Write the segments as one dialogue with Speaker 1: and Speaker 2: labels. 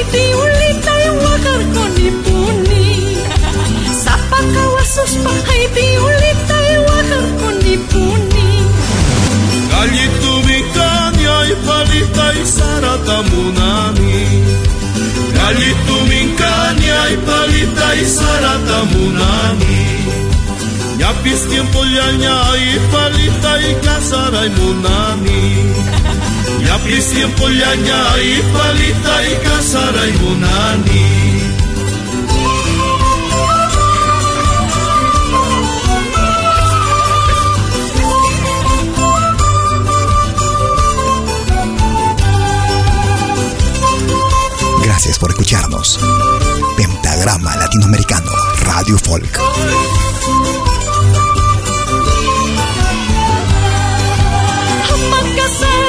Speaker 1: iti ulitay wakar diulit, Sapa kawasus pa iti ulitay wakar konipuni Kalyitu mikanya ipalitay saratamunani Kalyitu mikanya ipalitay saratamunani Yapis tiempo ay ipalitay kasaray munani Yapis tiempo llanya ipalita ikasara munani
Speaker 2: Gracias por escucharnos. Pentagrama Latinoamericano, Radio Folk.
Speaker 1: Tian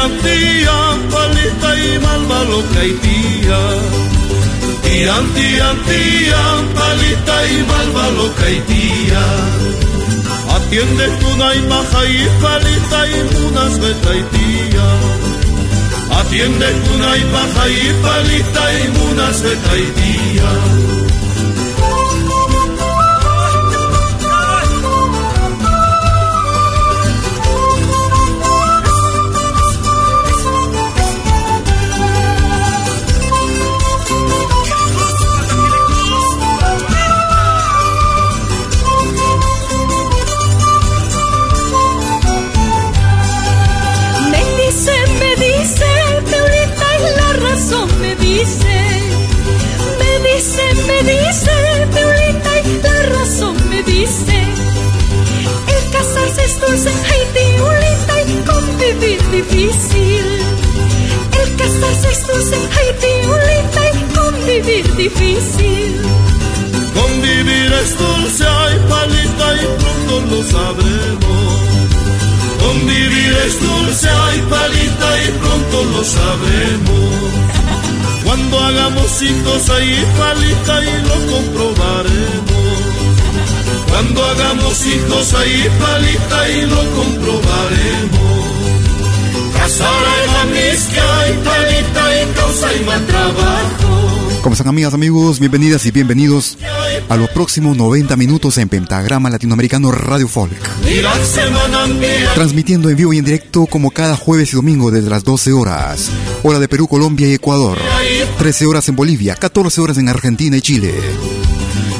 Speaker 1: tian tian palita y malvalo kaitia Tian tian tian palita y malvalo kaitia Atiende kuna y maja y palita y munas betaitia Atiende kuna y maja y palita y munas betaitia
Speaker 3: Me es dulce, ay, Teulita, y convivir difícil. El casarse es dulce, ay, Teulita, y convivir difícil.
Speaker 1: Convivir es dulce, ay palita y pronto lo sabremos. Convivir es dulce, ay palita y pronto lo sabremos. Cuando hagamos hijos ahí palita y lo comprobaremos. Cuando hagamos hijos ahí palita y lo comprobaremos.
Speaker 2: ¿Cómo están amigas, amigos? Bienvenidas y bienvenidos a los próximos 90 minutos en Pentagrama Latinoamericano Radio Folk. Transmitiendo en vivo y en directo como cada jueves y domingo desde las 12 horas. Hora de Perú, Colombia y Ecuador. 13 horas en Bolivia, 14 horas en Argentina y Chile.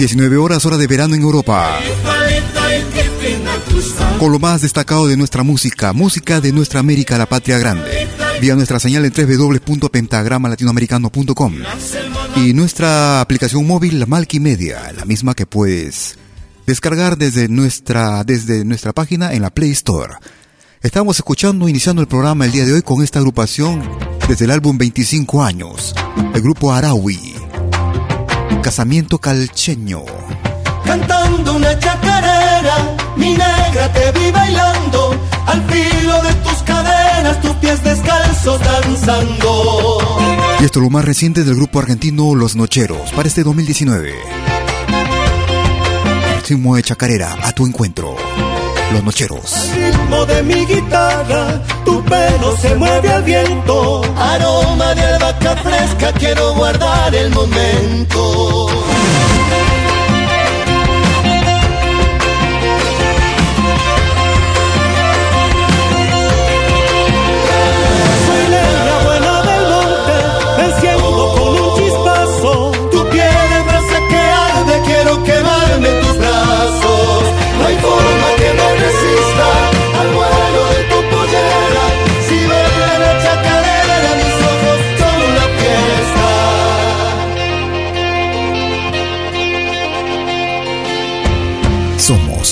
Speaker 2: 19 horas hora de verano en Europa. Con lo más destacado de nuestra música, música de nuestra América, la patria grande. Vía nuestra señal en www.pentagramalatinoamericano.com y nuestra aplicación móvil, la Media, la misma que puedes descargar desde nuestra, desde nuestra página en la Play Store. Estamos escuchando, iniciando el programa el día de hoy con esta agrupación desde el álbum 25 años, el grupo Arawi, Casamiento Calcheño.
Speaker 4: Cantando una chacarera, mi negra te vi bailando, al filo de tus cadenas, tus pies descalzos danzando.
Speaker 2: Y esto es lo más reciente del grupo argentino Los Nocheros para este 2019. Ritmo de chacarera a tu encuentro. Los Nocheros.
Speaker 4: ritmo de mi guitarra, tu pelo se mueve al viento. Aroma de albahaca fresca, quiero guardar el momento.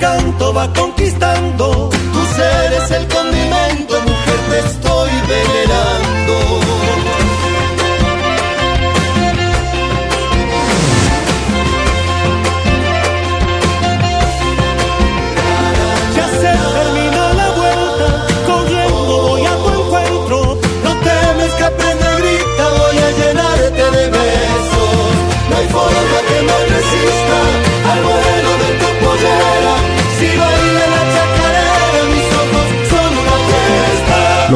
Speaker 4: va conquistando.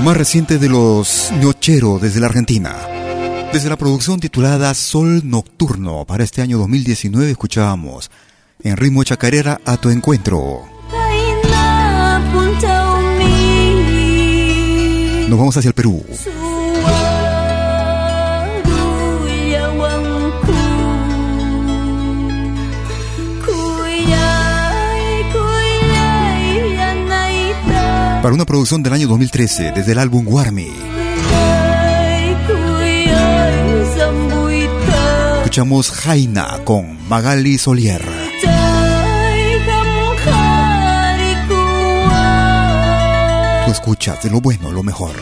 Speaker 2: Más reciente de los Nochero desde la Argentina. Desde la producción titulada Sol Nocturno para este año 2019 escuchábamos en ritmo chacarera a tu encuentro. Nos vamos hacia el Perú. para una producción del año 2013 desde el álbum Warmi. Escuchamos Jaina con Magali Solier. Tú escuchas de lo bueno, lo mejor.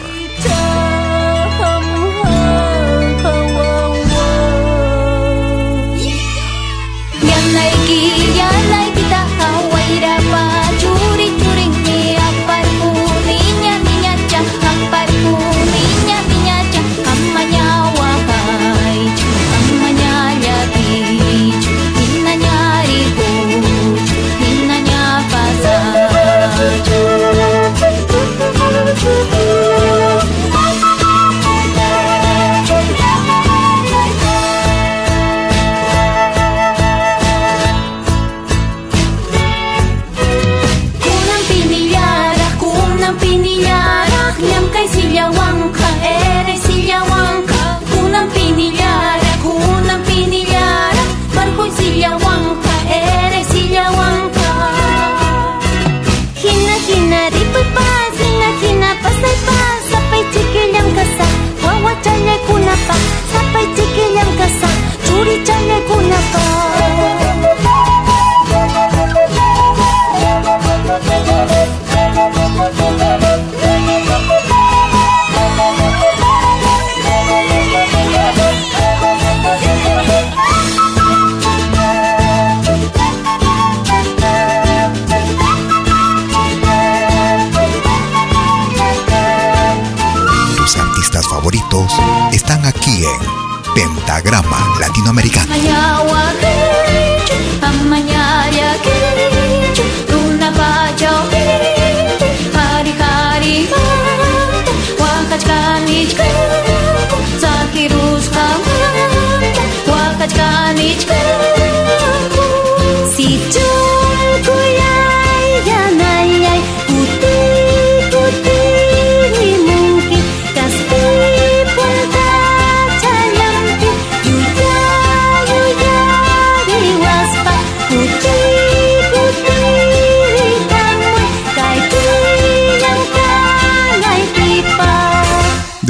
Speaker 2: Pentagrama Latinoamericano.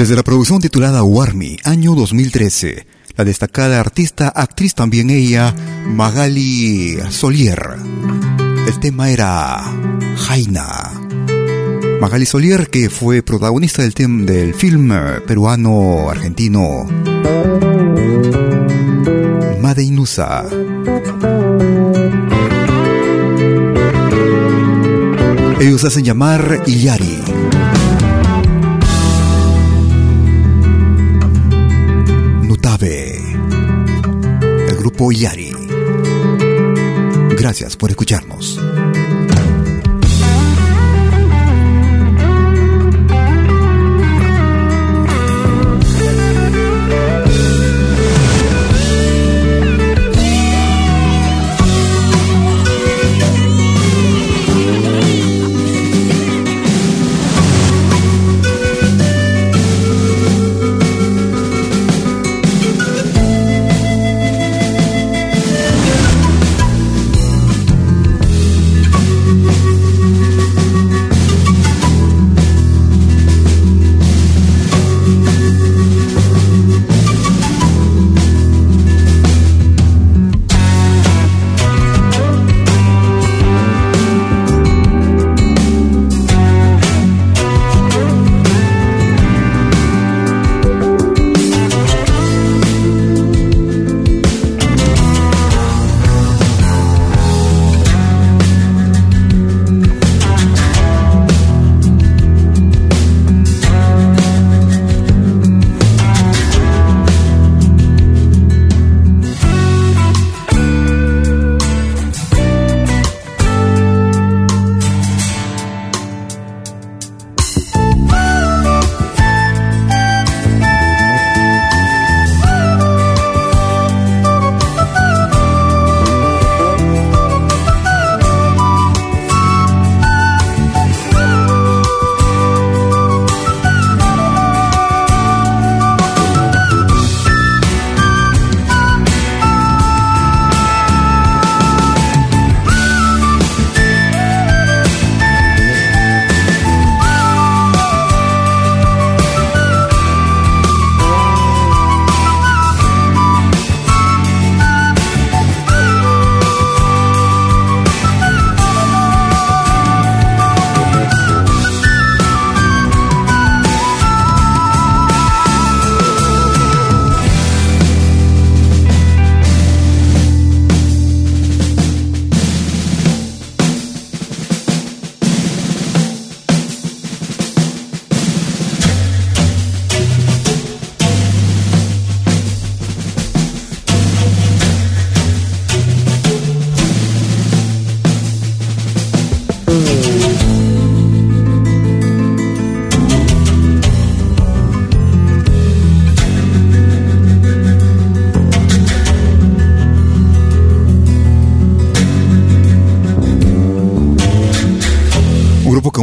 Speaker 2: Desde la producción titulada Warmi, año 2013, la destacada artista, actriz también ella, Magali Solier. El tema era Jaina. Magali Solier, que fue protagonista del, del film peruano-argentino Madeinusa. Ellos hacen llamar Iyari. el grupo Yari. Gracias por escucharnos.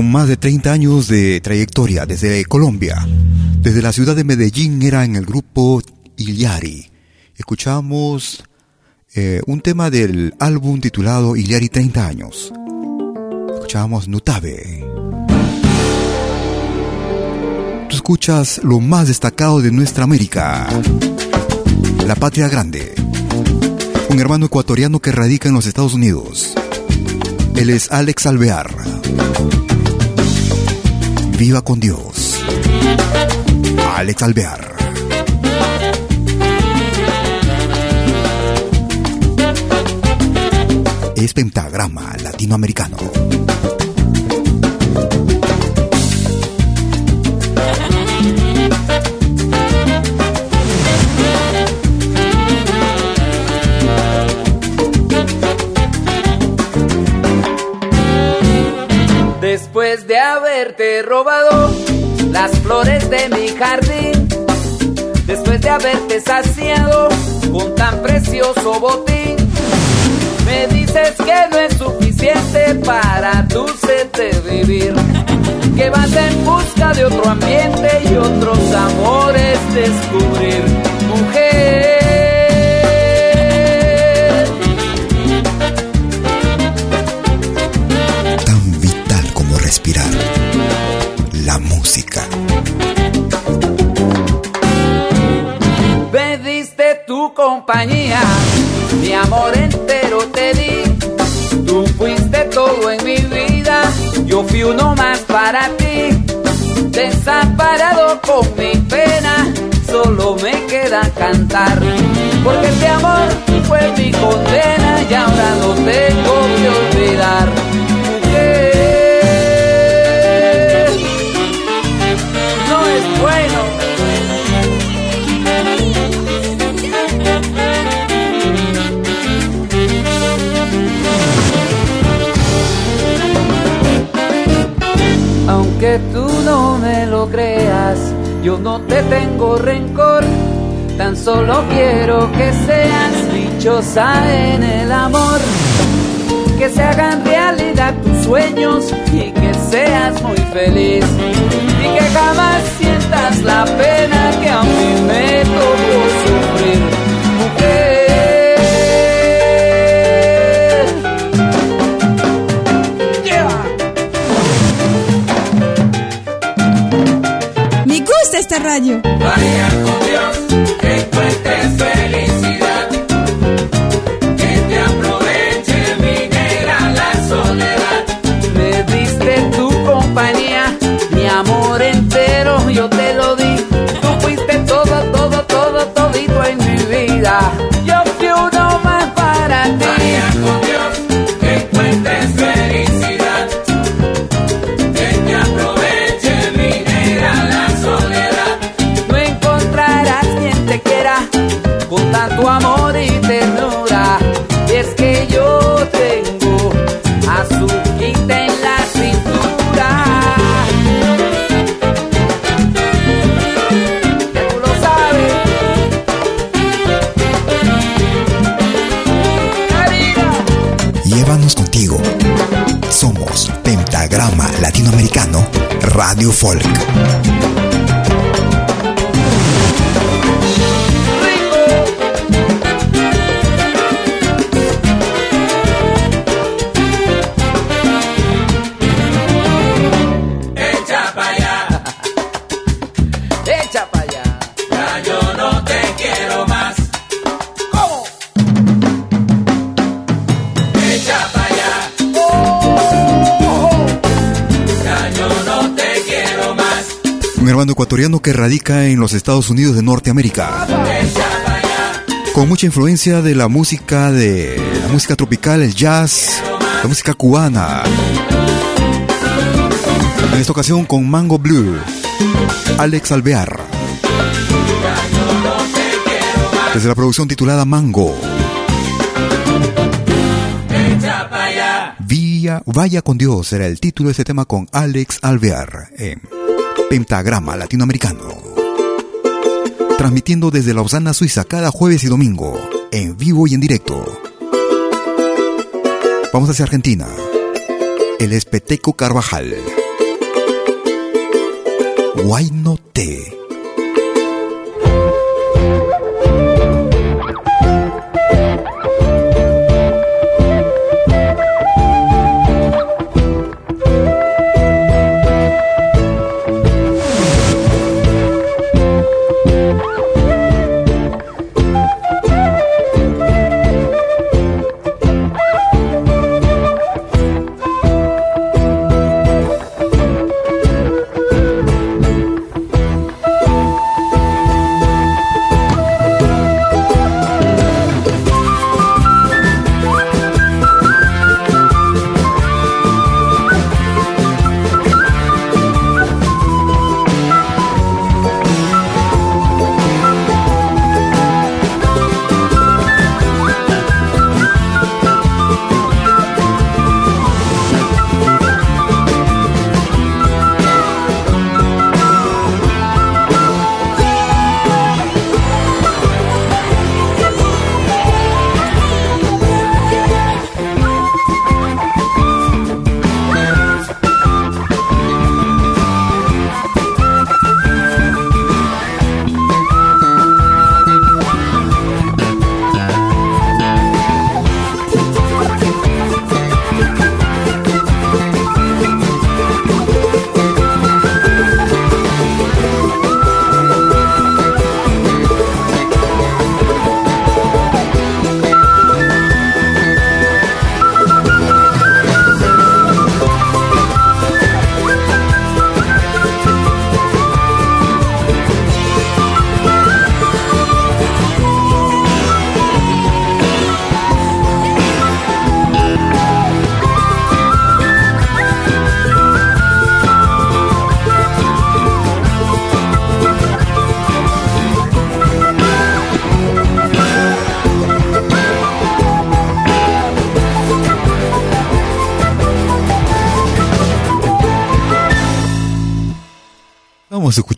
Speaker 2: Más de 30 años de trayectoria desde Colombia. Desde la ciudad de Medellín era en el grupo Iliari. Escuchamos eh, un tema del álbum titulado Iliari 30 años. Escuchamos Nutabe. Tú escuchas lo más destacado de nuestra América. La Patria Grande. Un hermano ecuatoriano que radica en los Estados Unidos. Él es Alex Alvear. Viva con Dios. Alex Alvear. Es pentagrama latinoamericano.
Speaker 5: Haberte robado las flores de mi jardín, después de haberte saciado con tan precioso botín, me dices que no es suficiente para tu sed de vivir, que vas en busca de otro ambiente y otros amores descubrir, mujer.
Speaker 2: Música.
Speaker 5: Me diste tu compañía, mi amor entero te di. Tú fuiste todo en mi vida, yo fui uno más para ti. Desamparado con mi pena, solo me queda cantar. Porque este amor fue mi condena y ahora no tengo que olvidar. Que tú no me lo creas, yo no te tengo rencor, tan solo quiero que seas dichosa en el amor, que se hagan realidad tus sueños y que seas muy feliz. Y que jamás sientas la pena que a mí me tocó sufrir, mujer.
Speaker 6: Esta radio.
Speaker 2: Radio radica en los Estados Unidos de Norteamérica. Con mucha influencia de la música de la música tropical, el jazz, la música cubana. En esta ocasión con Mango Blue, Alex Alvear. Desde la producción titulada Mango. Vía, Vaya con Dios era el título de este tema con Alex Alvear Pentagrama Latinoamericano. Transmitiendo desde Lausana, Suiza, cada jueves y domingo, en vivo y en directo. Vamos hacia Argentina. El Espeteco Carvajal.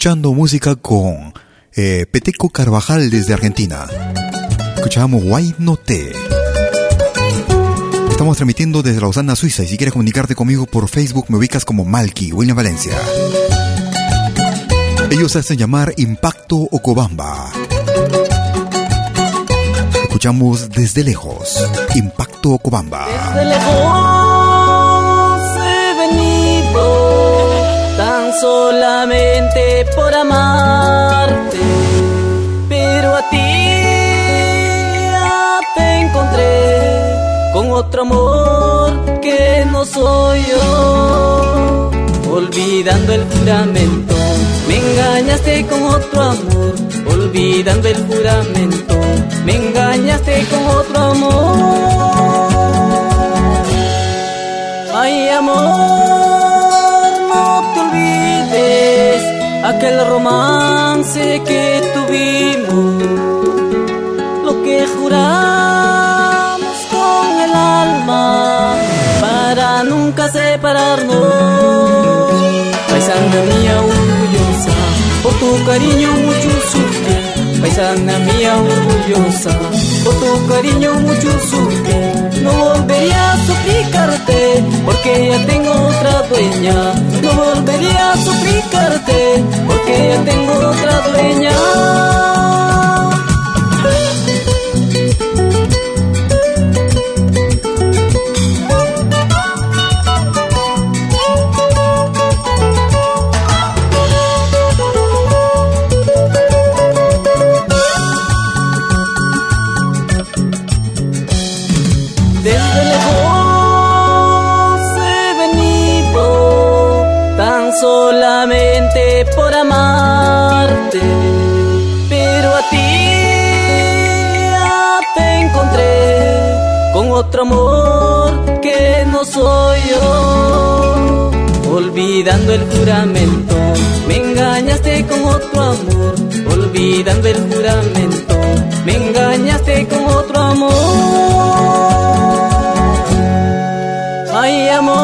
Speaker 2: Escuchando música con eh, Peteco Carvajal desde Argentina. Escuchamos Why No Te. Estamos transmitiendo desde Lausana, Suiza. Y si quieres comunicarte conmigo por Facebook, me ubicas como Malky, William Valencia. Ellos hacen llamar Impacto Ocobamba. Escuchamos desde lejos. Impacto Ocobamba.
Speaker 6: Desde lejos solamente por amarte, pero a ti te encontré con otro amor que no soy yo, olvidando el juramento. Me engañaste con otro amor, olvidando el juramento. Me engañaste con otro amor. Ay, amor, aquel romance que tuvimos, lo que juramos con el alma para nunca separarnos. Paisana mía orgullosa, por tu cariño mucho sufrí. Paisana mía orgullosa, por tu cariño mucho sufrí. No volvería a suplicarte, porque ya tengo otra dueña. No volvería a suplicarte, porque ya tengo otra dueña. Olvidando el juramento, me engañaste con otro amor. Olvidando el juramento, me engañaste con otro amor. Ay, amor,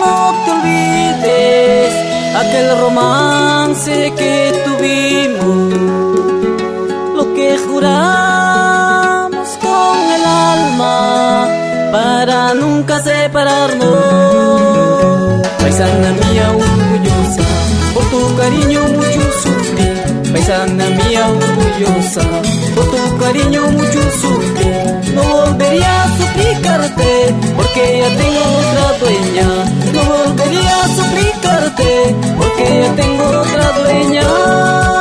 Speaker 6: no te olvides aquel romance que tuvimos, lo que juramos con el alma para nunca separarnos. Por tu cariño mucho sufrí. No volvería a suplicarte, porque ya tengo otra dueña. No volvería a suplicarte, porque ya tengo otra dueña.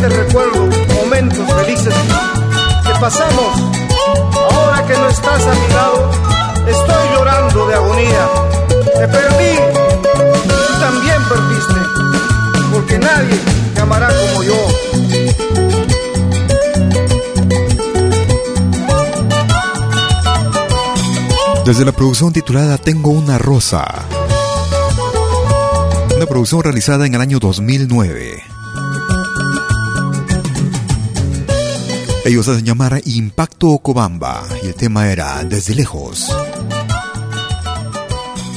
Speaker 7: Vez que recuerdo momentos felices que pasamos, ahora que no estás a mi lado, estoy llorando de agonía. Te perdí, tú también perdiste, porque nadie te amará como yo.
Speaker 2: Desde la producción titulada Tengo una rosa. Una producción realizada en el año 2009. Ellos hacen llamar Impacto Ocobamba y el tema era Desde lejos.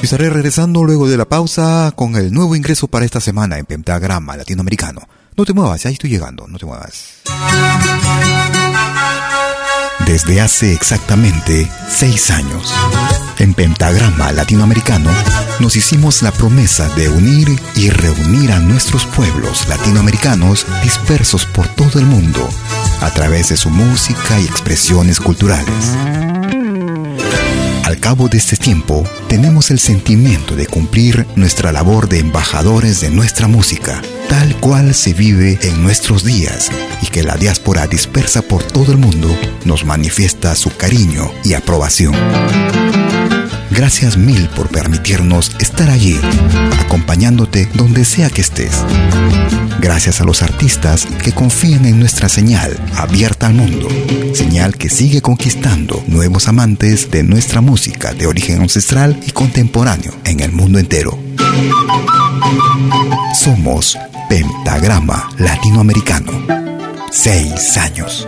Speaker 2: Y estaré regresando luego de la pausa con el nuevo ingreso para esta semana en Pentagrama Latinoamericano. No te muevas, ahí estoy llegando, no te muevas. Desde hace exactamente seis años, en Pentagrama Latinoamericano, nos hicimos la promesa de unir y reunir a nuestros pueblos latinoamericanos dispersos por todo el mundo, a través de su música y expresiones culturales. Al cabo de este tiempo, tenemos el sentimiento de cumplir nuestra labor de embajadores de nuestra música, tal cual se vive en nuestros días y que la diáspora dispersa por todo el mundo nos manifiesta su cariño y aprobación. Gracias mil por permitirnos estar allí, acompañándote donde sea que estés. Gracias a los artistas que confían en nuestra señal abierta al mundo. Señal que sigue conquistando nuevos amantes de nuestra música de origen ancestral y contemporáneo en el mundo entero. Somos Pentagrama Latinoamericano. Seis años.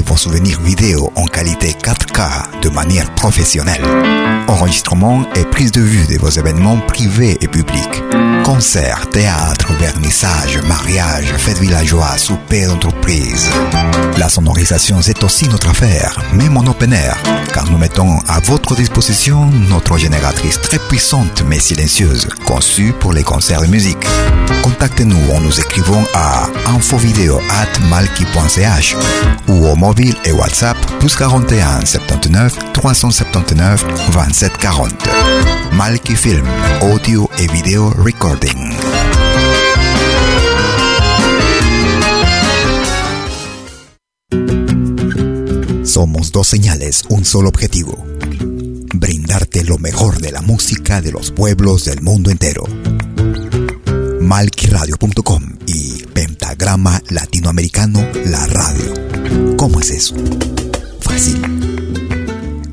Speaker 2: Vos souvenirs vidéo en qualité 4K de manière professionnelle. Enregistrement et prise de vue de vos événements privés et publics. Concerts, théâtre, vernissage, mariage, fêtes villageois, souper d'entreprise. La sonorisation c'est aussi notre affaire, même en open air, car nous mettons à votre disposition notre génératrice très puissante mais silencieuse, conçue pour les concerts de musique. Contactez-nous en nous écrivant à infovideo@malki.ch ou au mobile et WhatsApp plus 41 79 379 27 40. Malki Film, audio et vidéo recording. Somos dos señales, un solo objetivo. Brindarte lo mejor de la música de los pueblos del mundo entero. Malquiradio.com y Pentagrama Latinoamericano La Radio. ¿Cómo es eso? Fácil.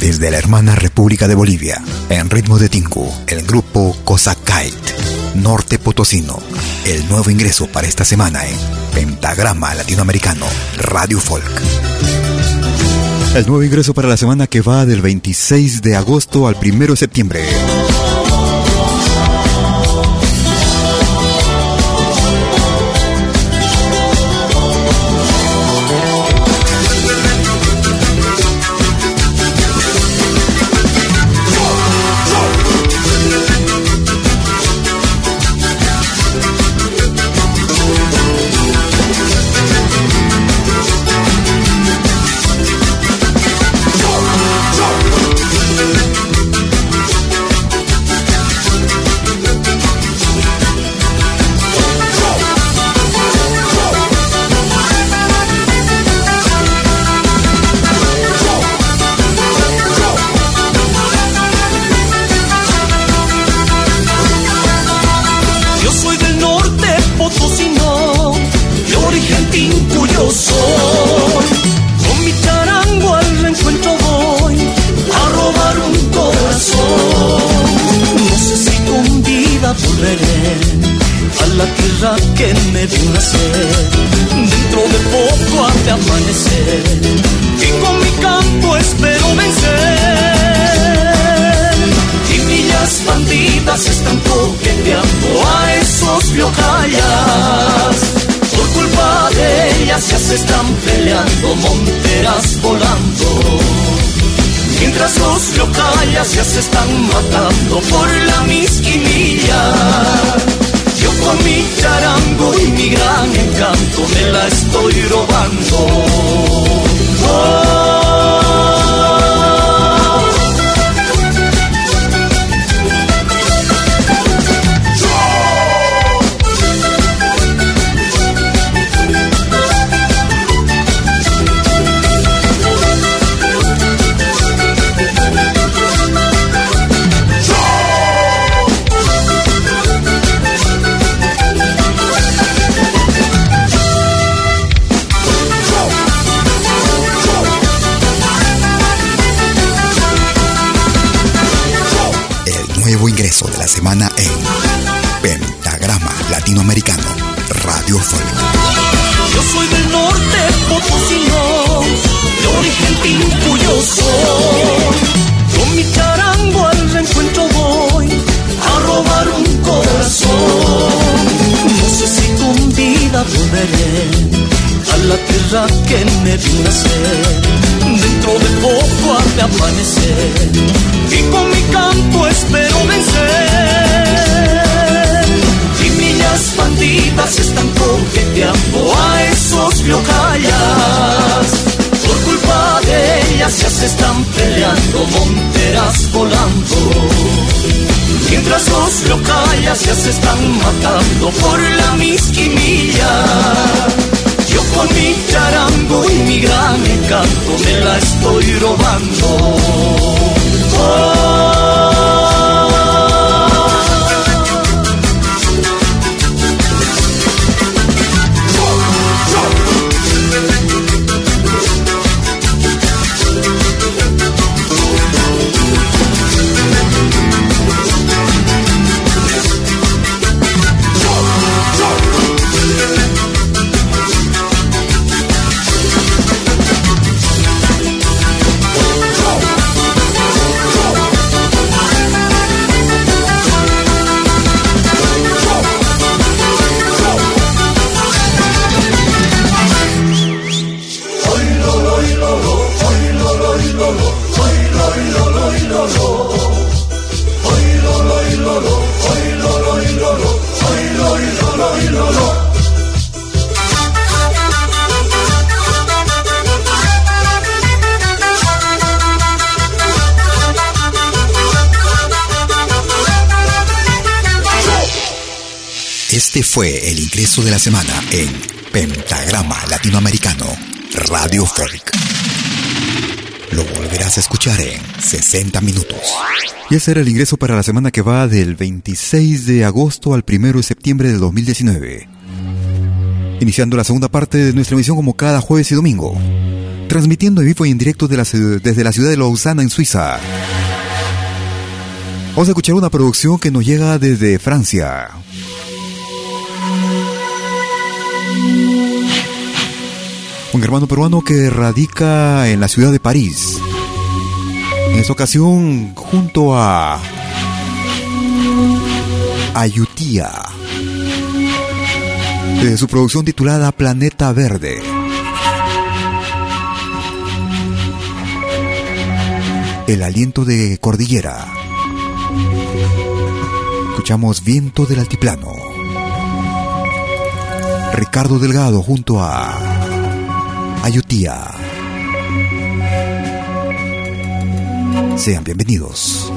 Speaker 2: Desde la hermana República de Bolivia, en ritmo de Tinku, el grupo Cosacait, Norte Potosino, el nuevo ingreso para esta semana en Pentagrama Latinoamericano Radio Folk. El nuevo ingreso para la semana que va del 26 de agosto al 1 de septiembre.
Speaker 8: Tierra que me vio nacer. Dentro de poco ha amanecer y con mi canto espero vencer. Y millas bandidas están coqueteando a esos viojayas. Por culpa de ellas ya se están peleando monteras volando. Mientras los viojayas ya se están matando por la misquinilla. Con mi charango y mi gran encanto me la estoy robando. Oh. Nacer. Dentro de poco de amanecer y con mi canto espero vencer. Y millas bandidas están coqueteando a esos viojayas. Por culpa de ellas ya se están peleando monteras volando. Mientras los viojayas ya se están matando por la misquinilla. Con mi charango y mi gran encanto me la estoy robando. Oh.
Speaker 9: Fue el ingreso de la semana en Pentagrama Latinoamericano, Radio Folk. Lo volverás a escuchar en 60 minutos.
Speaker 2: Y ese era el ingreso para la semana que va del 26 de agosto al 1 de septiembre de 2019. Iniciando la segunda parte de nuestra emisión como cada jueves y domingo. Transmitiendo en vivo y en directo desde la ciudad de Lausana en Suiza. Vamos a escuchar una producción que nos llega desde Francia. Un hermano peruano que radica en la ciudad de París. En esta ocasión, junto a Ayutía, de su producción titulada Planeta Verde. El aliento de cordillera. Escuchamos Viento del Altiplano. Ricardo Delgado junto a Ayutía. Sean bienvenidos.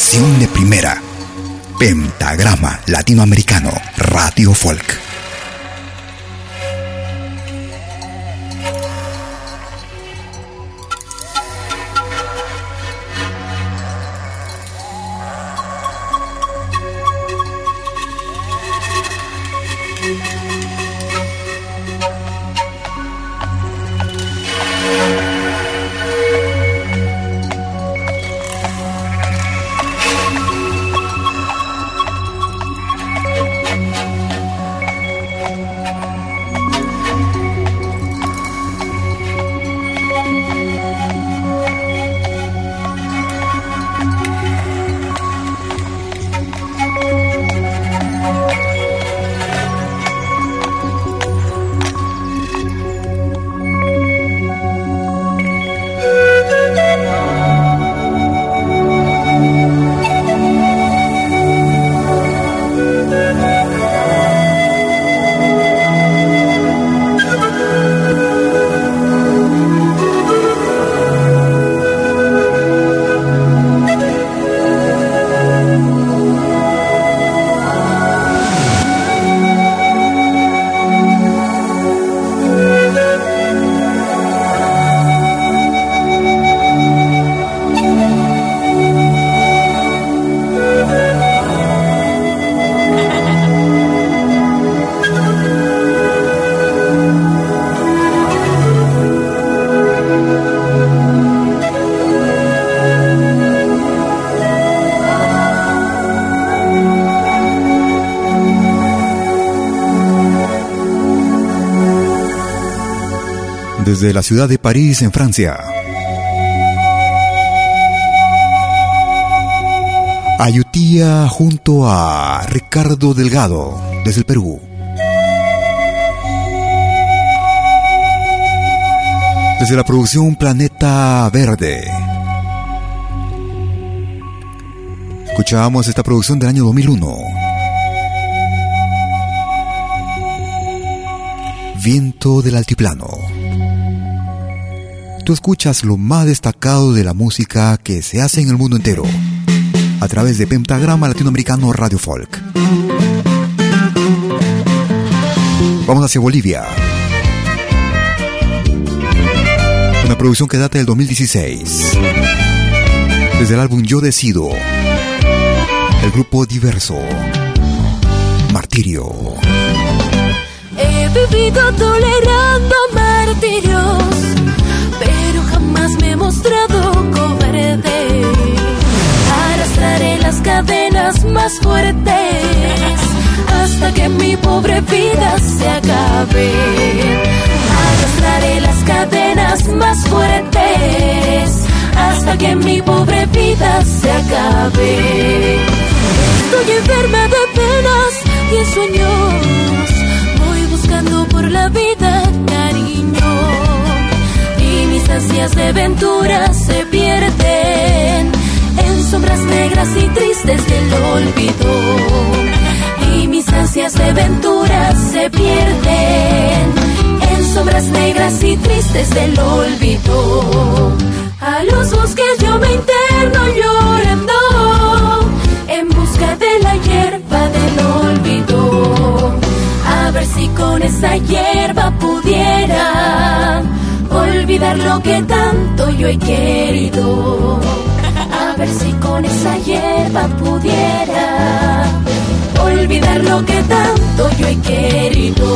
Speaker 10: Programación de primera. Pentagrama Latinoamericano, Radio Folk.
Speaker 2: Desde la ciudad de París, en Francia. Ayutía junto a Ricardo Delgado, desde el Perú. Desde la producción Planeta Verde. Escuchábamos esta producción del año 2001. Viento del Altiplano escuchas lo más destacado de la música que se hace en el mundo entero a través de Pentagrama Latinoamericano Radio Folk. Vamos hacia Bolivia. Una producción que data del 2016. Desde el álbum Yo Decido. El grupo diverso. Martirio.
Speaker 11: He vivido tolerando más fuertes hasta que mi pobre vida se acabe. Arrastraré las cadenas más fuertes hasta que mi pobre vida se acabe. Estoy enferma de penas y sueños. Voy buscando por la vida ansias de aventura se pierden en sombras negras y tristes del olvido. Y mis ansias de aventura se pierden en sombras negras y tristes del olvido. A los bosques yo me interno llorando en busca de la hierba del olvido. A ver si con esa hierba pudiera olvidar lo que tanto yo he querido ver si con esa hierba pudiera olvidar lo que tanto yo he querido.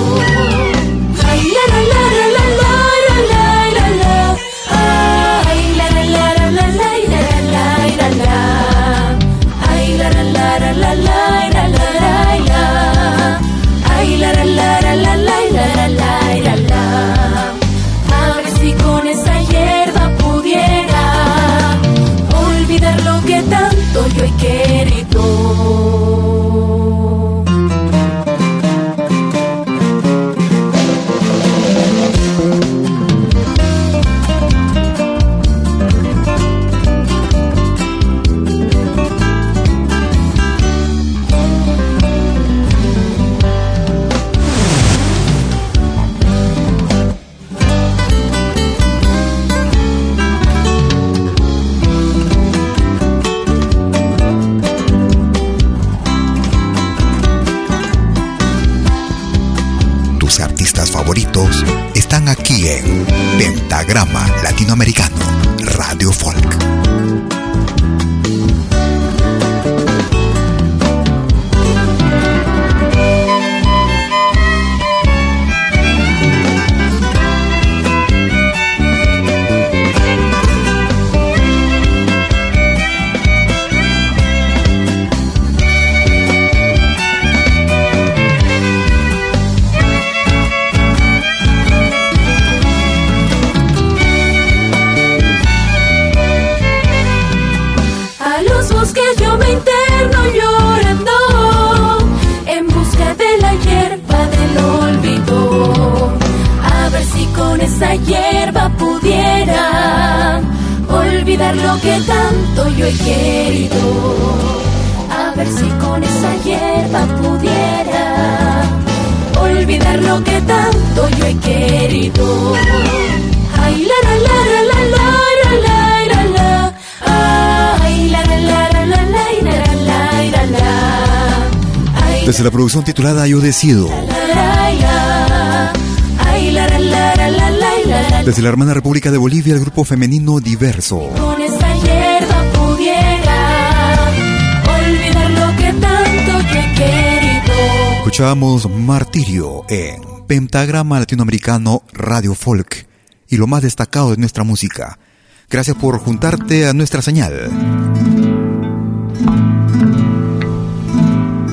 Speaker 1: Desde la hermana República de Bolivia, el grupo femenino Diverso. Escuchábamos Martirio en Pentagrama Latinoamericano Radio Folk y lo más destacado de nuestra música. Gracias por juntarte a nuestra señal.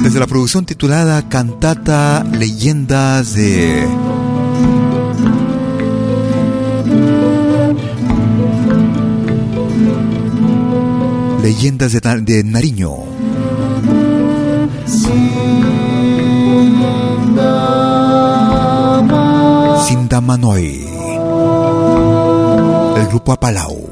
Speaker 1: Desde la producción titulada Cantata Leyendas de... Leyendas de, de Nariño. Sindamanoy. El grupo Apalau.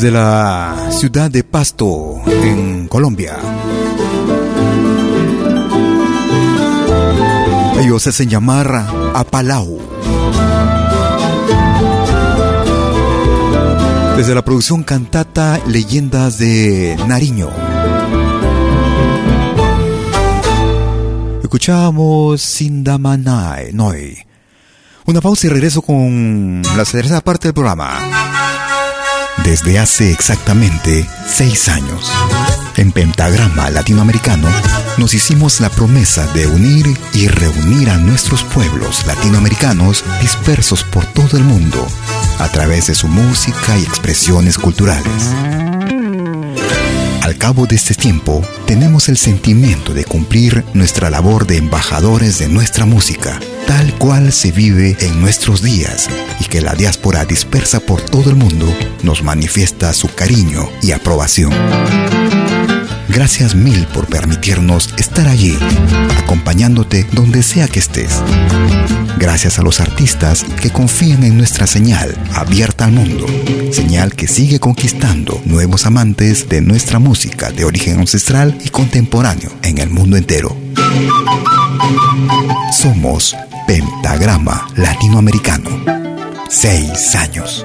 Speaker 1: Desde la ciudad de Pasto, en Colombia. Ellos hacen llamar Apalau. Desde la producción cantata Leyendas de Nariño. Escuchamos Sindamanai Noi. Una pausa y regreso con la tercera parte del programa.
Speaker 2: Desde hace exactamente seis años, en Pentagrama Latinoamericano, nos hicimos la promesa de unir y reunir a nuestros pueblos latinoamericanos dispersos por todo el mundo a través de su música y expresiones culturales. Cabo de este tiempo, tenemos el sentimiento de cumplir nuestra labor de embajadores de nuestra música, tal cual se vive en nuestros días, y que la diáspora dispersa por todo el mundo nos manifiesta su cariño y aprobación. Gracias mil por permitirnos estar allí, acompañándote donde sea que estés. Gracias a los artistas que confían en nuestra señal abierta al mundo, señal que sigue conquistando nuevos amantes de nuestra música de origen ancestral y contemporáneo en el mundo entero. Somos Pentagrama Latinoamericano. Seis años.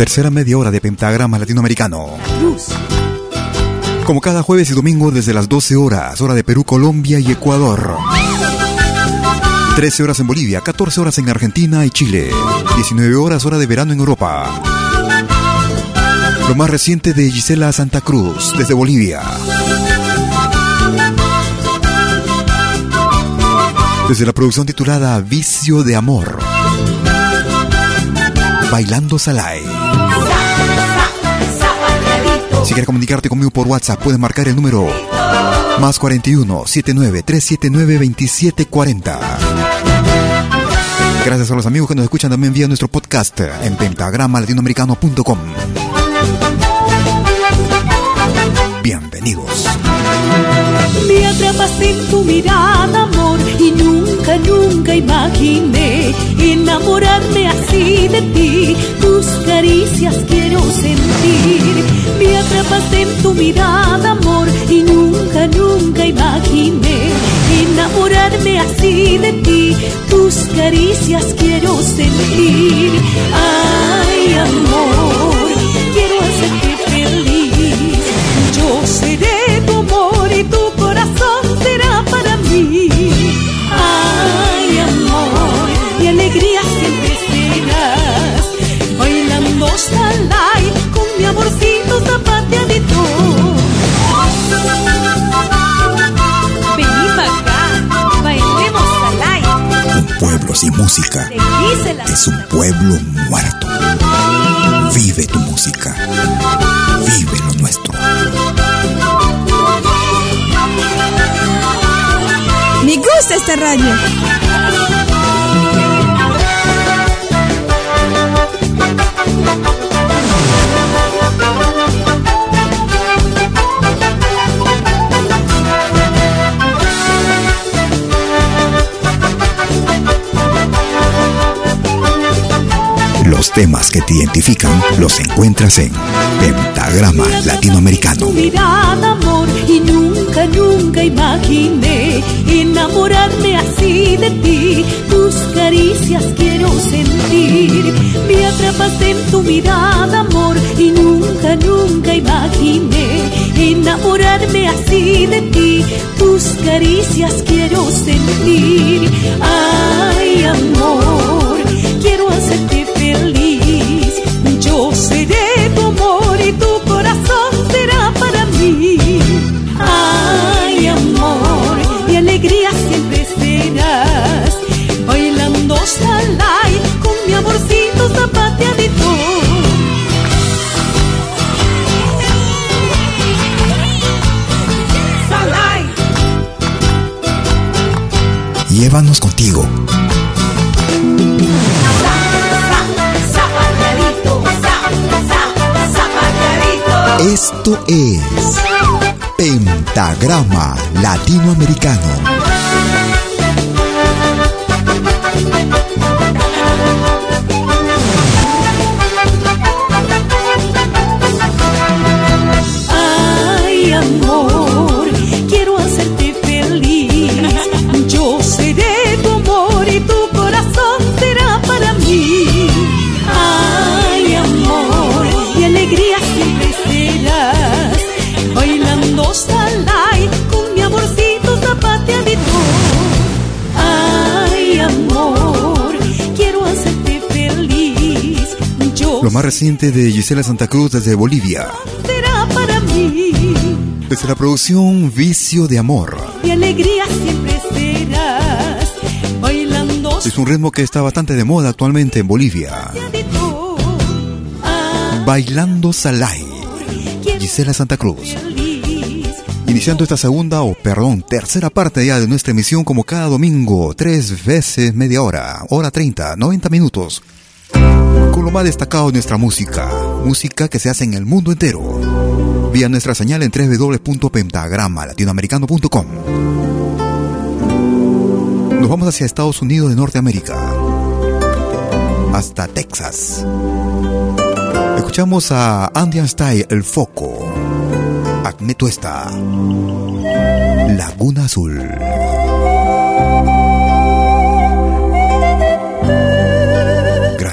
Speaker 12: Tercera media hora de Pentagrama Latinoamericano. Como cada jueves y domingo desde las 12 horas, hora de Perú, Colombia y Ecuador. 13 horas en Bolivia, 14 horas en Argentina y Chile, 19 horas hora de verano en Europa. Lo más reciente de Gisela Santa Cruz, desde Bolivia. Desde la producción titulada Vicio de Amor. Bailando Salai. Si quieres comunicarte conmigo por WhatsApp, puedes marcar el número más 41 79 379 2740. Gracias a los amigos que nos escuchan también vía nuestro podcast en pentagramalatinoamericano.com. Bienvenidos.
Speaker 13: Me atrapaste en tu mirada, amor, y nunca, nunca imaginé enamorarme así de ti. Tus caricias quiero sentir. Me atrapaste en tu mirada, amor, y nunca, nunca imaginé enamorarme así de ti. Tus caricias quiero sentir. Ay, amor,
Speaker 2: música es un pueblo muerto. Vive tu música. Vive lo nuestro.
Speaker 14: Me gusta esta radio.
Speaker 2: Temas que te identifican los encuentras en Pentagrama Latinoamericano.
Speaker 13: Tu mirada, amor, y nunca, nunca imaginé enamorarme así de ti. Tus caricias quiero sentir. Me atrapaste en tu mirada, amor, y nunca, nunca imaginé enamorarme así de ti. Tus caricias quiero sentir. Ay, amor,
Speaker 2: Llévanos contigo. Esto es Pentagrama Latinoamericano. Lo más reciente de Gisela Santa Cruz desde Bolivia.
Speaker 13: será para mí.
Speaker 2: Desde la producción Vicio de Amor.
Speaker 13: Alegría siempre serás. Bailando
Speaker 2: Es un ritmo que está bastante de moda actualmente en Bolivia. Bailando Salai. Gisela Santa Cruz. Iniciando esta segunda, o perdón, tercera parte ya de nuestra emisión como cada domingo, tres veces media hora, hora 30, 90 minutos. Con lo más destacado de nuestra música, música que se hace en el mundo entero. Vía nuestra señal en www.pentagramalatinoamericano.com. Nos vamos hacia Estados Unidos de Norteamérica. Hasta Texas. Escuchamos a Andian Style, El Foco. Acme Tuesta. Laguna Azul.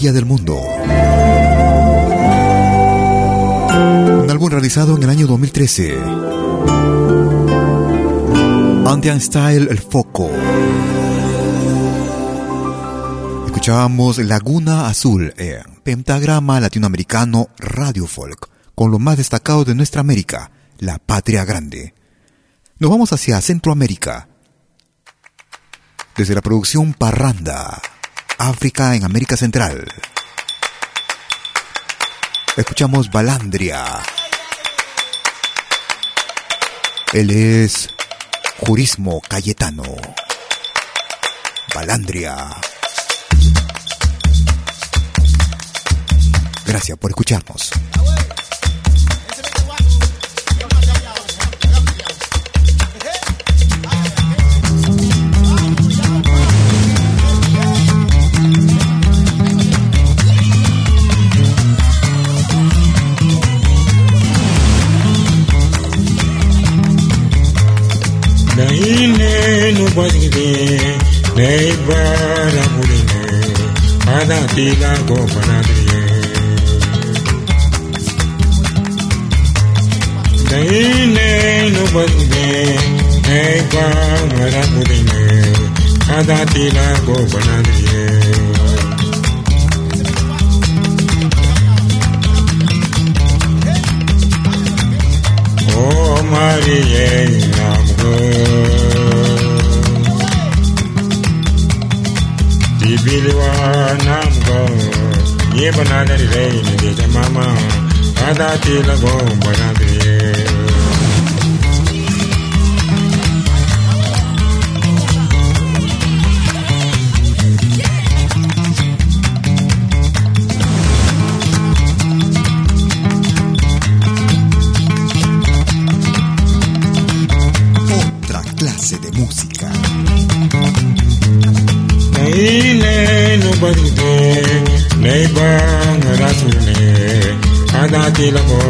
Speaker 2: Del Mundo. Un álbum realizado en el año 2013. Andean Style, El Foco. Escuchábamos Laguna Azul en Pentagrama Latinoamericano Radio Folk, con lo más destacado de nuestra América, la Patria Grande. Nos vamos hacia Centroamérica. Desde la producción Parranda, África en América Central. Escuchamos Balandria. Él es Jurismo Cayetano. Balandria. Gracias por escucharnos.
Speaker 15: लीला को बना दिए దైనేను బదులే హేమర ముదినే సదా తీలా గోపనదియే ఓ మరియే biliwa namgo ye banadari
Speaker 16: re ni de
Speaker 15: mama ada ti la go Kila mo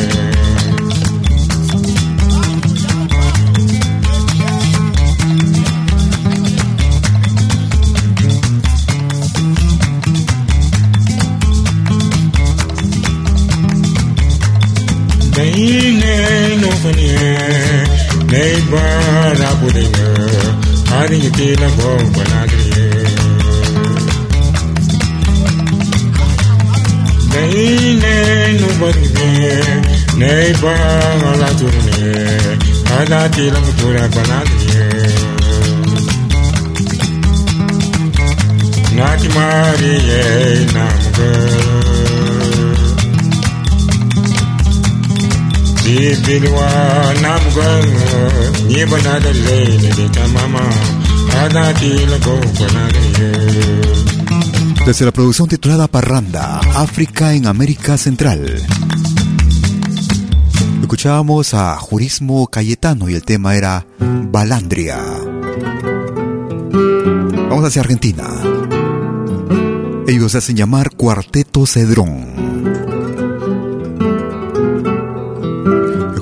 Speaker 15: Naine nufanie Neighbor abudenga Hari yitila bomba nagriye Naine nubadne Neighbor alaturne Ada tila mutura banagriye Naki Maria namuga
Speaker 2: Desde la producción titulada Parranda, África en América Central. Escuchábamos a Jurismo Cayetano y el tema era Balandria. Vamos hacia Argentina. Ellos se hacen llamar Cuarteto Cedrón.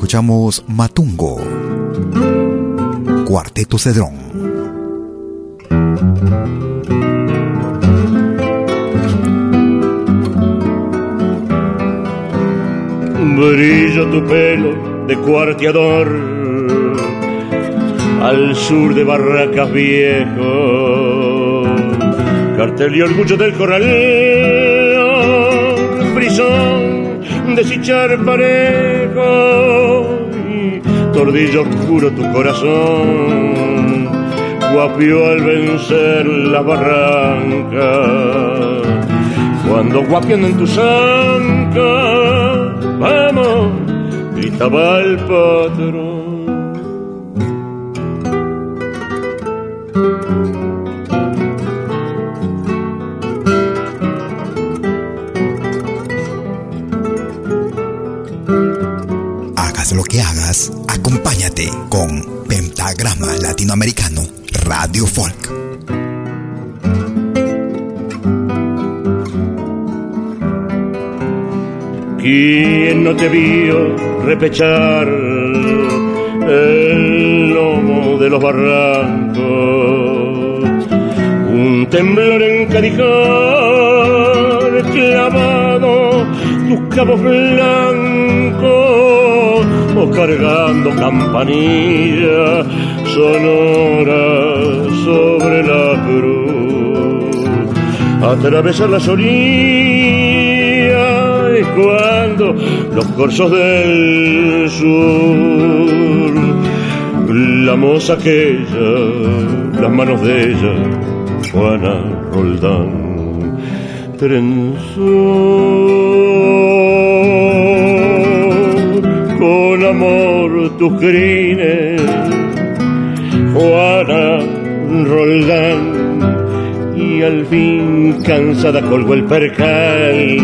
Speaker 2: Escuchamos Matungo. Cuarteto Cedrón.
Speaker 17: Brilla tu pelo de cuarteador al sur de Barracas Viejo, cartel y orgullo del corral, brisón de sichar parejo, y tordillo oscuro tu corazón, guapió al vencer la barranca. Cuando guapiando en tu zanca, vamos, gritaba el patrón.
Speaker 2: Hagas, acompáñate con Pentagrama Latinoamericano Radio Folk.
Speaker 17: ¿Quién no te vio repechar el lomo de los barrancos? Un temblor en Cadijar clavado, tus cabos blancos, cargando campanilla sonora sobre la cruz. Atravesar las orillas y cuando los corsos del sur, la moza aquella, las manos de ella, Juana Roldán, trenzó con amor tus crines, Juana Roldán y al fin cansada colgó el percal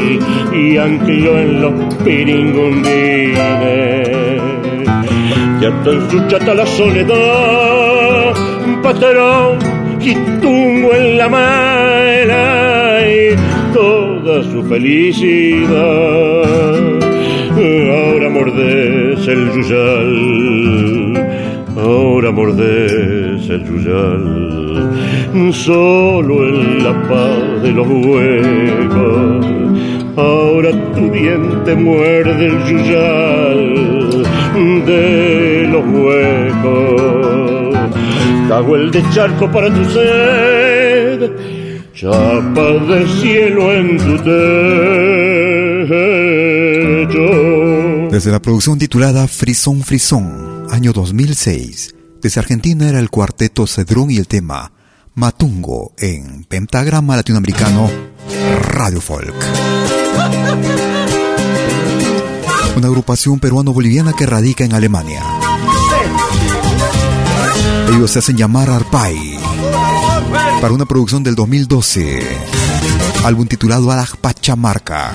Speaker 17: y ancló en los piringundines. Ya está en su chata la soledad, patrón y tungo en la mano y toda su felicidad. Ahora mordés el yuyal, ahora mordés el yuyal, solo en la paz de los huecos. Ahora tu diente muerde el yuyal de los huecos. Cago el de charco para tu sed, chapa de cielo en tu techo.
Speaker 1: Desde la producción titulada Frisón Frisón, año 2006, desde Argentina era el cuarteto Cedrón y el tema Matungo en Pentagrama Latinoamericano Radio Folk. Una agrupación peruano-boliviana que radica en Alemania. Ellos se hacen llamar Arpai para una producción del 2012, álbum titulado Alag Pachamarca.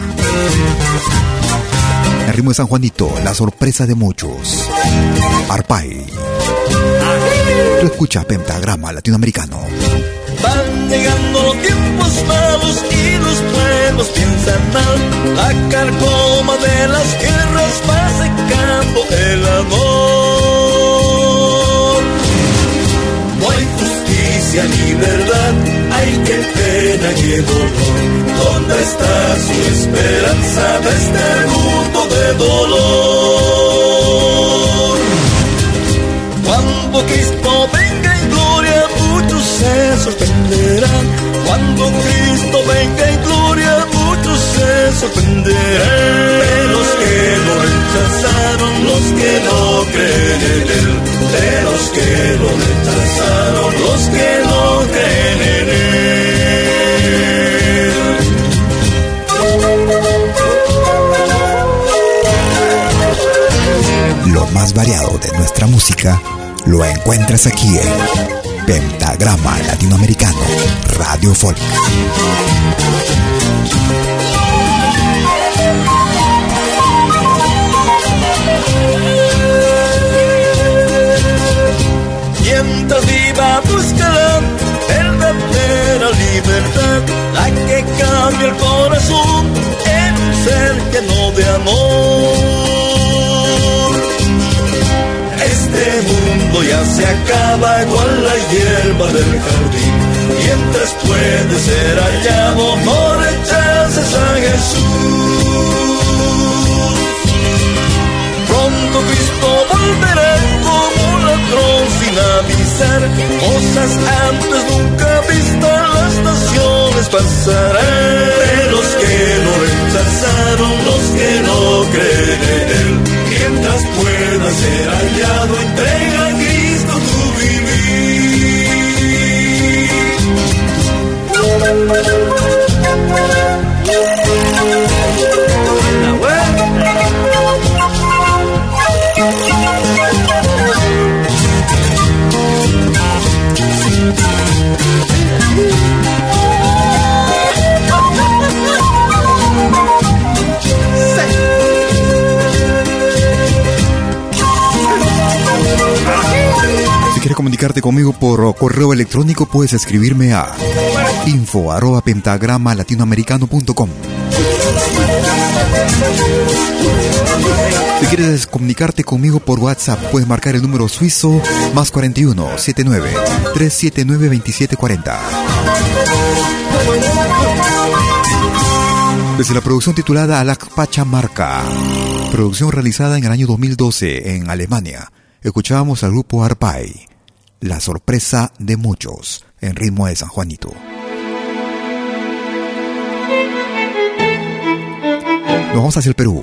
Speaker 1: El ritmo de San Juanito, la sorpresa de muchos. Arpai. Tú escucha Pentagrama Latinoamericano.
Speaker 3: Van llegando los tiempos malos y los pueblos piensan mal. La carcoma de las guerras va secando el amor. No hay justicia ni verdad, hay que pena y dolor. ¿Dónde está su esperanza de este mundo de dolor? Cuando Cristo venga en gloria, muchos se sorprenderán. Cuando Cristo venga en gloria, muchos se sorprenderán. De los que lo rechazaron, los que no creen en Él. De los que lo rechazaron, los que no
Speaker 2: más variado de nuestra música lo encuentras aquí en Pentagrama Latinoamericano Radio Folk.
Speaker 3: Mientras viva buscarán verdadera libertad, la que cambia el corazón en un ser lleno de amor. Este mundo ya se acaba igual la hierba del jardín, mientras puede ser hallado, no rechaces a Jesús. Pronto Cristo volverá Cosas antes nunca vistas, las naciones pasarán. De los que lo rechazaron, los que no creen. Mientras pueda ser hallado, entrega
Speaker 2: comunicarte conmigo por correo electrónico, puedes escribirme a info arroba pentagrama latinoamericano.com. Si quieres comunicarte conmigo por WhatsApp, puedes marcar el número suizo más 41 79 379 2740. Desde la producción titulada Alak Pachamarca, producción realizada en el año 2012 en Alemania, escuchábamos al grupo Arpay, La sorpresa de muchos, en ritmo de San Juanito. Nos vamos hacia el Perú.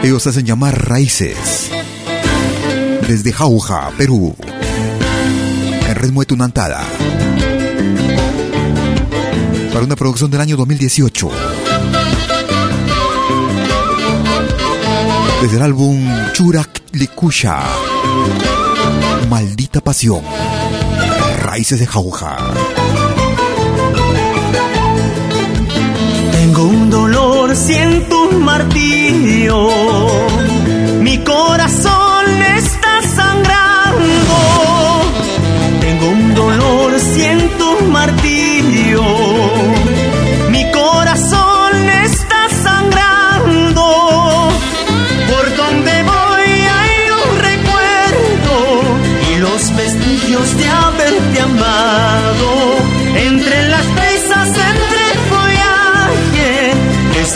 Speaker 2: Ellos hacen llamar Raíces. Desde Jauja, Perú. En ritmo de Tunantada. Para una producción del año 2018. Desde el álbum Churak Likusha. Maldita pasión. Raíces de Jauja.
Speaker 8: Tengo un dolor, siento un martirio. Mi corazón está sangrando. Tengo un dolor, siento un martirio.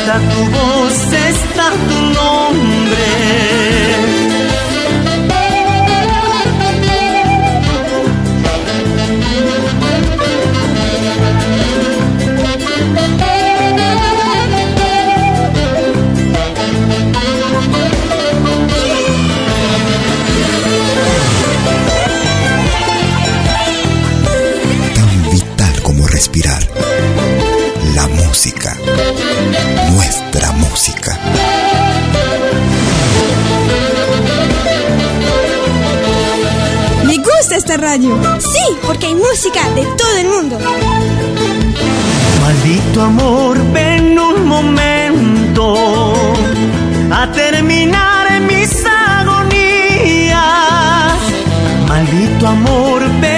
Speaker 8: Está tu voz, está tu nombre.
Speaker 18: Tan vital como respirar. La música. Nuestra música.
Speaker 14: Me gusta esta radio. Sí, porque hay música de todo el mundo.
Speaker 8: Maldito amor, ven un momento a terminar mis agonías. Maldito amor, ven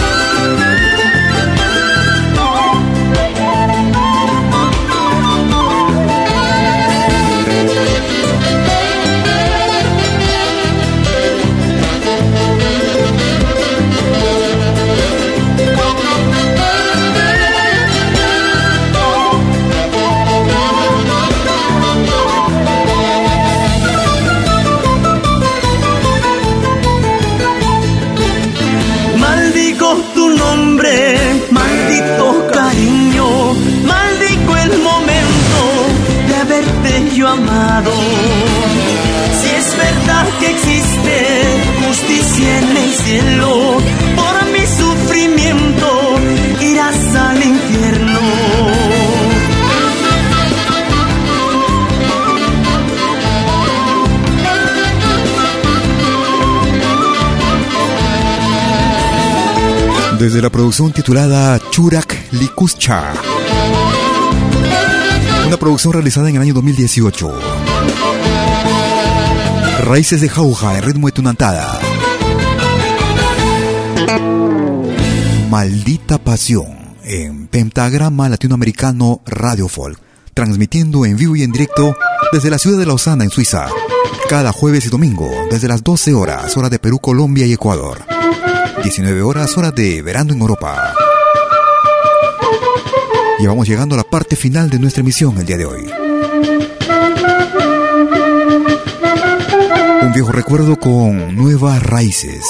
Speaker 8: Maldito cariño, maldigo el momento de haberte yo amado. Si es verdad que existe justicia en el cielo, por mi sufrimiento
Speaker 2: Desde la producción titulada Churak Likuscha. Una producción realizada en el año 2018. Raíces de Jauja en ritmo de. Maldita pasión en Pentagrama Latinoamericano Radio Folk, transmitiendo en vivo y en directo desde la ciudad de Lausana en Suiza, cada jueves y domingo desde las 12 horas, hora de Perú, Colombia y Ecuador. 19 horas, hora de verano en Europa. Y vamos llegando a la parte final de nuestra emisión el día de hoy. Un viejo recuerdo con nuevas raíces.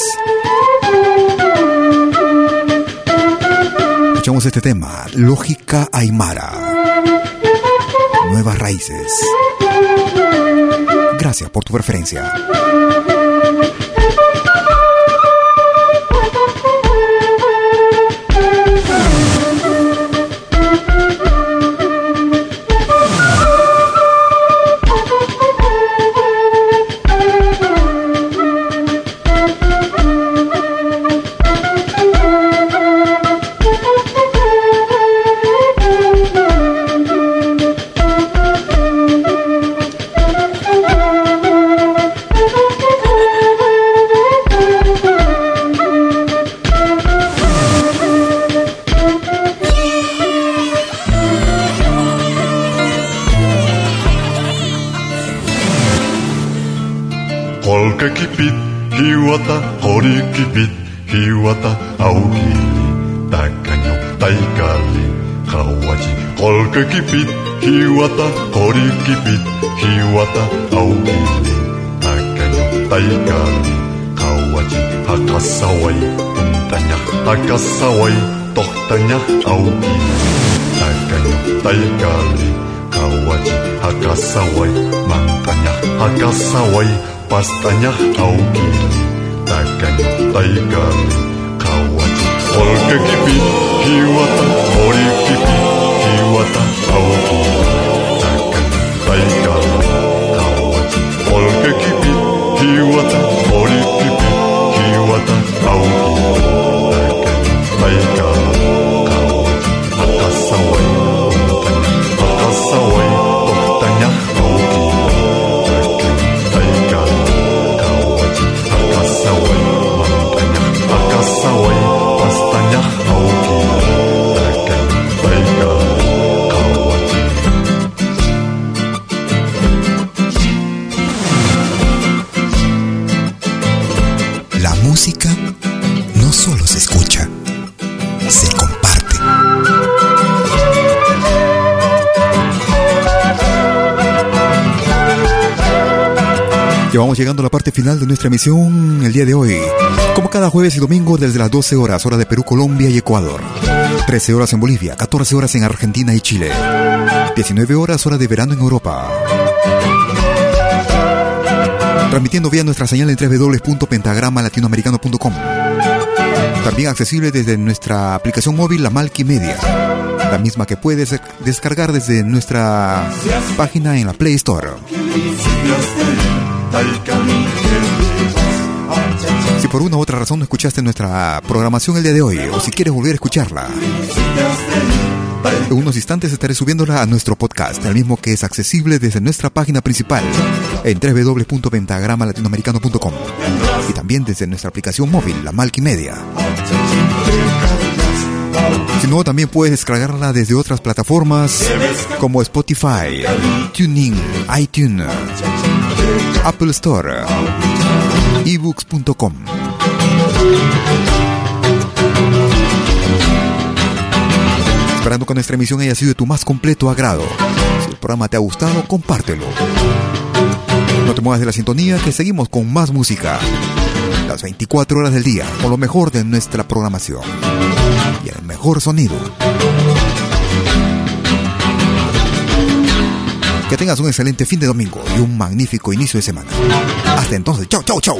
Speaker 2: Escuchamos este tema, Lógica Aymara. Nuevas raíces. Gracias por tu preferencia.
Speaker 1: ひわたこりきびひわたあおきりなかよたいかりかわじはかさわいうんたにゃはかさわいとたにゃあおきりなかよたいかりかわじはかさわいま
Speaker 19: んたにゃはかさわ
Speaker 2: い
Speaker 1: パスタにゃあおきりなかよたいかりかわじこりきびひわたこりきびひわたあおきり
Speaker 2: vamos llegando a la parte final de nuestra emisión el día de hoy. Como cada jueves y domingo desde las 12 horas, hora de Perú, Colombia y Ecuador. 13 horas en Bolivia, 14 horas en Argentina y Chile. 19 horas, hora de verano en Europa. Transmitiendo vía nuestra señal en www.pentagramalatinoamericano.com. También accesible desde nuestra aplicación móvil La Malki Media. La misma que puedes descargar desde nuestra página en la Play Store. Si por una u otra razón no escuchaste nuestra programación el día de hoy, o si quieres volver a escucharla, en unos instantes estaré subiéndola a nuestro podcast, el mismo que es accesible desde nuestra página principal en www.pentagramalatinoamericano.com y también desde nuestra aplicación móvil, la Media. Si no, también puedes descargarla desde otras plataformas como Spotify, TuneIn, iTunes, Apple Store, ebooks.com. Esperando que nuestra emisión haya sido de tu más completo agrado. Si el programa te ha gustado, compártelo. No te muevas de la sintonía, que seguimos con más música. Las 24 horas del día, con lo mejor de nuestra programación. Y el mejor sonido. Que tengas un excelente fin de domingo y un magnífico inicio de semana. Hasta entonces, chau, chau, chau.